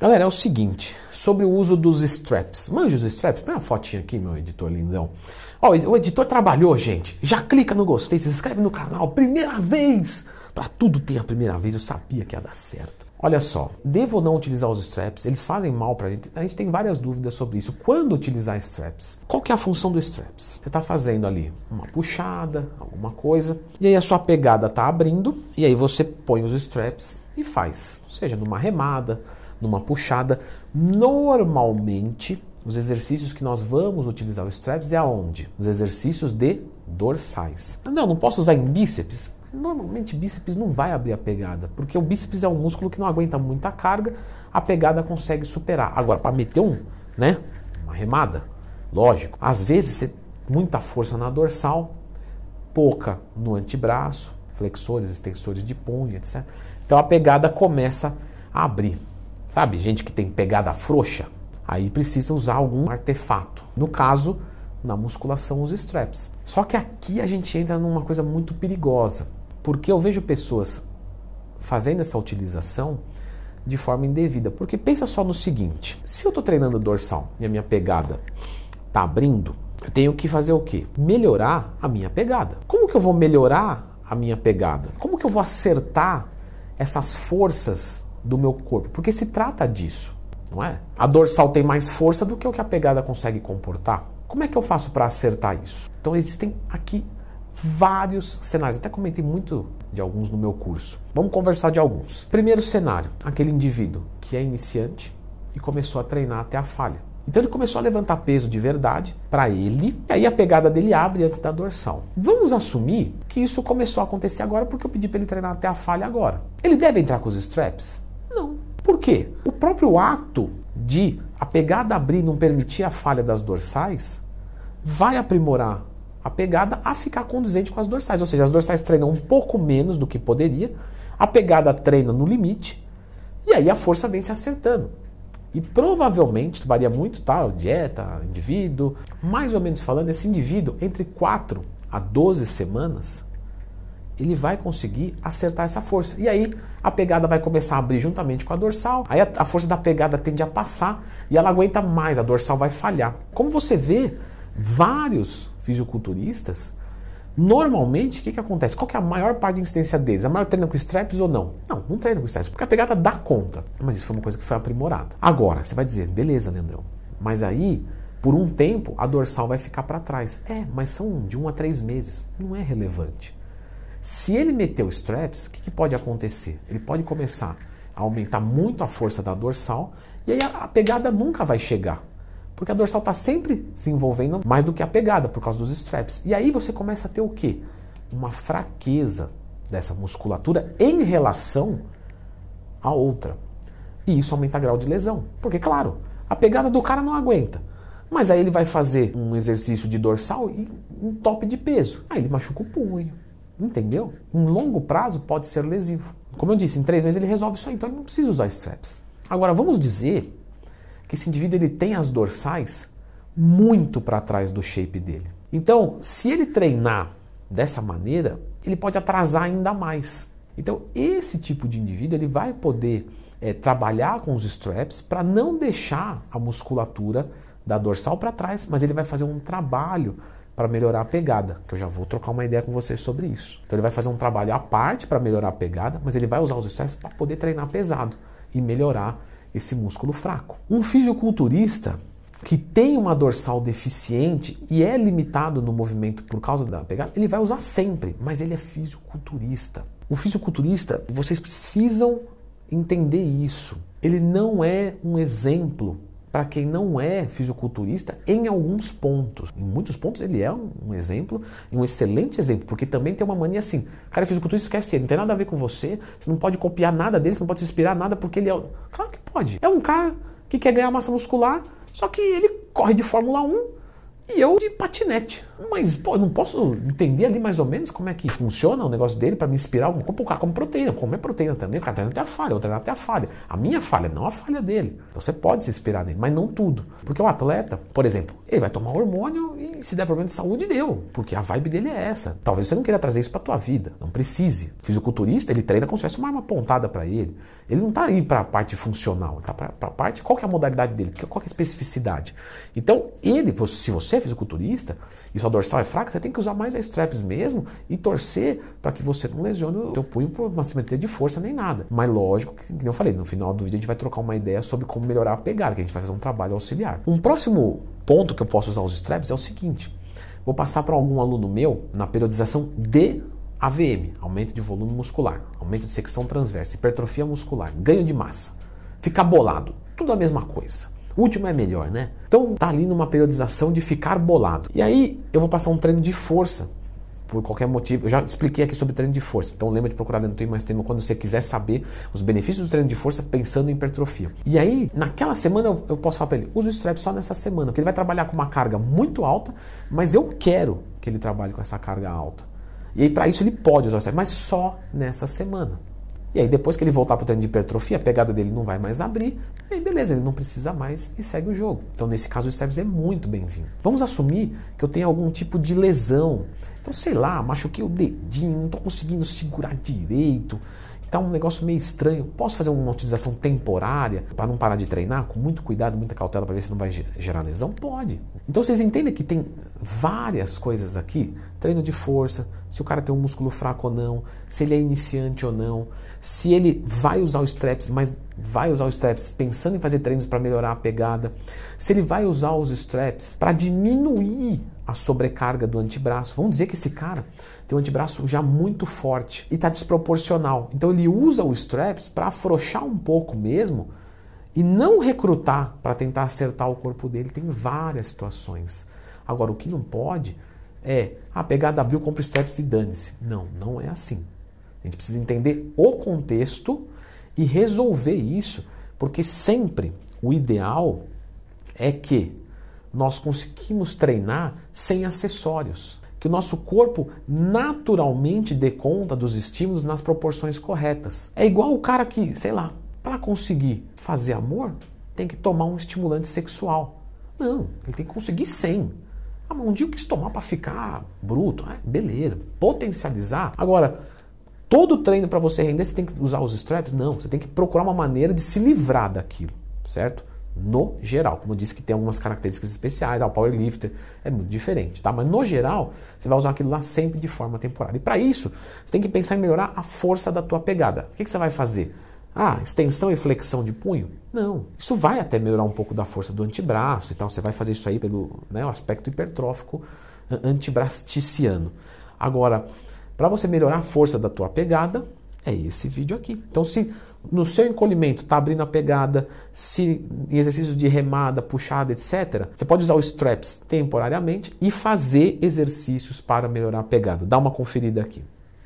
Galera, é o seguinte, sobre o uso dos straps. Manja os straps? Põe uma fotinha aqui, meu editor lindão. Ó, o editor trabalhou, gente. Já clica no gostei, se inscreve no canal. Primeira vez! Para tudo tem a primeira vez, eu sabia que ia dar certo. Olha só, devo ou não utilizar os straps? Eles fazem mal pra gente? A gente tem várias dúvidas sobre isso. Quando utilizar straps? Qual que é a função do straps? Você está fazendo ali uma puxada, alguma coisa, e aí a sua pegada está abrindo, e aí você põe os straps e faz. Seja numa remada, numa puxada. Normalmente, os exercícios que nós vamos utilizar os straps é aonde? Os exercícios de dorsais. Não, não posso usar em bíceps? Normalmente bíceps não vai abrir a pegada, porque o bíceps é um músculo que não aguenta muita carga, a pegada consegue superar. Agora, para meter um, né, uma remada, lógico. Às vezes, muita força na dorsal, pouca no antebraço, flexores, extensores de punho, etc. Então a pegada começa a abrir. Sabe, gente que tem pegada frouxa, aí precisa usar algum artefato. No caso, na musculação, os straps. Só que aqui a gente entra numa coisa muito perigosa, porque eu vejo pessoas fazendo essa utilização de forma indevida. Porque pensa só no seguinte: se eu estou treinando dorsal e a minha pegada está abrindo, eu tenho que fazer o quê? Melhorar a minha pegada. Como que eu vou melhorar a minha pegada? Como que eu vou acertar essas forças do meu corpo, porque se trata disso, não é? A dorsal tem mais força do que o que a pegada consegue comportar. Como é que eu faço para acertar isso? Então existem aqui vários cenários. Até comentei muito de alguns no meu curso. Vamos conversar de alguns. Primeiro cenário, aquele indivíduo que é iniciante e começou a treinar até a falha. Então ele começou a levantar peso de verdade para ele, e aí a pegada dele abre antes da dorsal. Vamos assumir que isso começou a acontecer agora porque eu pedi para ele treinar até a falha agora. Ele deve entrar com os straps? Por quê? O próprio ato de a pegada abrir não permitir a falha das dorsais vai aprimorar a pegada a ficar condizente com as dorsais. Ou seja, as dorsais treinam um pouco menos do que poderia, a pegada treina no limite, e aí a força vem se acertando. E provavelmente, varia muito, tá? Dieta, indivíduo, mais ou menos falando, esse indivíduo, entre 4 a 12 semanas, ele vai conseguir acertar essa força. E aí a pegada vai começar a abrir juntamente com a dorsal, aí a, a, força da pegada tende a passar e ela aguenta mais, a dorsal vai falhar. Como você vê, vários fisiculturistas, normalmente o que, que acontece? Qual que é a maior parte de incidência deles? A maior treina com straps ou não? Não, não treina com straps, porque a pegada dá conta. Mas isso foi uma coisa que foi aprimorada. Agora, você vai dizer, beleza, Leandrão, mas aí por um tempo a dorsal vai ficar para trás. É, mas são de um a três meses. Não é relevante. Se ele meter o straps, o que, que, pode acontecer? Ele pode começar a aumentar muito a força da dorsal e aí a, a pegada nunca vai chegar. Porque a dorsal está sempre se envolvendo mais do que a pegada por causa dos straps. E aí você começa a ter o quê? Uma fraqueza dessa musculatura em relação à outra. E isso aumenta o grau de lesão. Porque, claro, a pegada do cara não aguenta. Mas aí ele vai fazer um exercício de dorsal e um top de peso. Aí ele machuca o punho, Entendeu? Em longo prazo pode ser lesivo. Como eu disse, em três meses ele resolve isso aí, então ele não precisa usar straps. Agora, vamos dizer que esse indivíduo ele tem as dorsais muito para trás do shape dele. Então, se ele treinar dessa maneira, ele pode atrasar ainda mais. Então, esse tipo de indivíduo ele vai poder é, trabalhar com os straps para não deixar a musculatura da dorsal para trás, mas ele vai fazer um trabalho para melhorar a pegada, que eu já vou trocar uma ideia com vocês sobre isso. Então ele vai fazer um trabalho à parte para melhorar a pegada, mas ele vai usar os straps para poder treinar pesado e melhorar esse músculo fraco. Um fisiculturista que tem uma dorsal deficiente e é limitado no movimento por causa da pegada, ele vai usar sempre, mas ele é fisiculturista. O fisiculturista, vocês precisam entender isso. Ele não é um exemplo para quem não é fisiculturista em alguns pontos. Em muitos pontos ele é um exemplo, um excelente exemplo, porque também tem uma mania assim, cara, fisiculturista esquece ele, não tem nada a ver com você, você não pode copiar nada dele, você não pode se inspirar nada porque ele é... Claro que pode. É um cara que quer ganhar massa muscular, só que ele corre de Fórmula 1, e eu de patinete. Mas, pô, eu não posso entender ali mais ou menos como é que funciona o negócio dele para me inspirar. Como o cara come proteína, comer proteína também. O cara tem até a falha, o treinador tem a falha. A minha falha, não a falha dele. Então você pode se inspirar nele, mas não tudo. Porque o atleta, por exemplo, ele vai tomar hormônio e se der problema de saúde, deu. Porque a vibe dele é essa. Talvez você não queira trazer isso para tua vida. Não precise. O fisiculturista, ele treina como se fosse uma arma apontada para ele. Ele não está aí para a parte funcional, ele está para a parte. Qual que é a modalidade dele? Qual que é a especificidade? Então, ele, se você é fisiculturista e sua dorsal é fraca, você tem que usar mais a straps mesmo e torcer para que você não lesione o seu punho por uma simetria de força nem nada. Mas lógico que, como eu falei, no final do vídeo a gente vai trocar uma ideia sobre como melhorar a pegada, que a gente vai fazer um trabalho auxiliar. Um próximo ponto que eu posso usar os straps é o seguinte: vou passar para algum aluno meu na periodização de AVM, aumento de volume muscular, aumento de secção transversa, hipertrofia muscular, ganho de massa, ficar bolado, tudo a mesma coisa. Último é melhor, né? Então tá ali numa periodização de ficar bolado. E aí eu vou passar um treino de força por qualquer motivo. Eu já expliquei aqui sobre treino de força, então lembra de procurar dentro do Mais Treino quando você quiser saber os benefícios do treino de força pensando em hipertrofia. E aí, naquela semana, eu, eu posso falar para ele: use o strap só nessa semana, porque ele vai trabalhar com uma carga muito alta, mas eu quero que ele trabalhe com essa carga alta. E aí, para isso, ele pode usar o strap, mas só nessa semana. E aí, depois que ele voltar para o treino de hipertrofia, a pegada dele não vai mais abrir, aí, beleza, ele não precisa mais e segue o jogo. Então, nesse caso, o straps é muito bem-vindo. Vamos assumir que eu tenho algum tipo de lesão. Então, sei lá, machuquei o dedinho, não estou conseguindo segurar direito, Está um negócio meio estranho. Posso fazer uma utilização temporária para não parar de treinar? Com muito cuidado, muita cautela para ver se não vai gerar lesão? Pode. Então vocês entendem que tem várias coisas aqui: treino de força, se o cara tem um músculo fraco ou não, se ele é iniciante ou não, se ele vai usar os straps, mas vai usar os straps pensando em fazer treinos para melhorar a pegada, se ele vai usar os straps para diminuir a sobrecarga do antebraço. Vamos dizer que esse cara tem um antebraço já muito forte e está desproporcional. Então ele usa o straps para afrouxar um pouco mesmo e não recrutar para tentar acertar o corpo dele. Tem várias situações. Agora, o que não pode é a ah, pegada abriu, compra straps e dane-se. Não, não é assim. A gente precisa entender o contexto e resolver isso, porque sempre o ideal é que nós conseguimos treinar sem acessórios. Que o nosso corpo naturalmente dê conta dos estímulos nas proporções corretas. É igual o cara que, sei lá, para conseguir fazer amor, tem que tomar um estimulante sexual. Não, ele tem que conseguir sem. Ah, mas um dia eu quis tomar para ficar bruto. Ah, beleza, potencializar. Agora, todo treino para você render, você tem que usar os straps? Não, você tem que procurar uma maneira de se livrar daquilo, certo? No geral, como eu disse que tem algumas características especiais, ah, o powerlifter é muito diferente, tá? Mas no geral, você vai usar aquilo lá sempre de forma temporária. E para isso, você tem que pensar em melhorar a força da tua pegada. O que, que você vai fazer? Ah, extensão e flexão de punho? Não. Isso vai até melhorar um pouco da força do antebraço e tal. Você vai fazer isso aí pelo né, aspecto hipertrófico antebrasticiano. Agora, para você melhorar a força da tua pegada, é esse vídeo aqui. Então, se no seu encolhimento está abrindo a pegada, se em exercícios de remada, puxada, etc., você pode usar os straps temporariamente e fazer exercícios para melhorar a pegada. Dá uma conferida aqui.